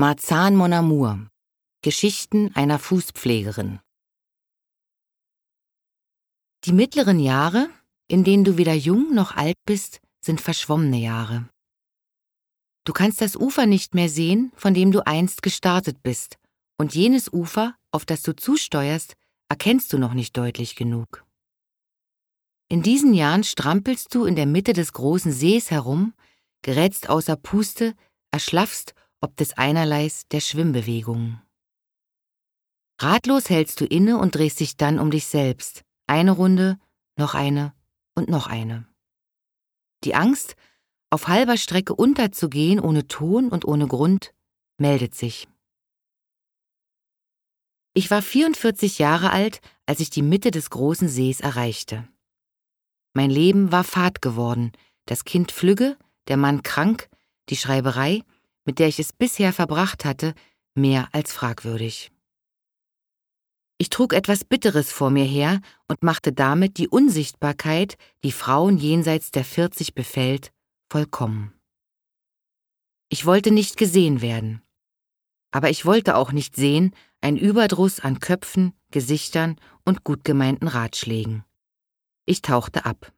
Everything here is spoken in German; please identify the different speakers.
Speaker 1: Marzahn Mon Amour Geschichten einer Fußpflegerin Die mittleren Jahre, in denen du weder jung noch alt bist, sind verschwommene Jahre. Du kannst das Ufer nicht mehr sehen, von dem du einst gestartet bist, und jenes Ufer, auf das du zusteuerst, erkennst du noch nicht deutlich genug. In diesen Jahren strampelst du in der Mitte des großen Sees herum, gerätst außer Puste, erschlaffst ob des einerleis der Schwimmbewegungen. Ratlos hältst du inne und drehst dich dann um dich selbst. Eine Runde, noch eine und noch eine. Die Angst, auf halber Strecke unterzugehen, ohne Ton und ohne Grund, meldet sich. Ich war 44 Jahre alt, als ich die Mitte des großen Sees erreichte. Mein Leben war Fahrt geworden, das Kind flügge, der Mann krank, die Schreiberei, mit der ich es bisher verbracht hatte, mehr als fragwürdig. Ich trug etwas Bitteres vor mir her und machte damit die Unsichtbarkeit, die Frauen jenseits der 40 befällt, vollkommen. Ich wollte nicht gesehen werden. Aber ich wollte auch nicht sehen ein Überdruss an Köpfen, Gesichtern und gut gemeinten Ratschlägen. Ich tauchte ab.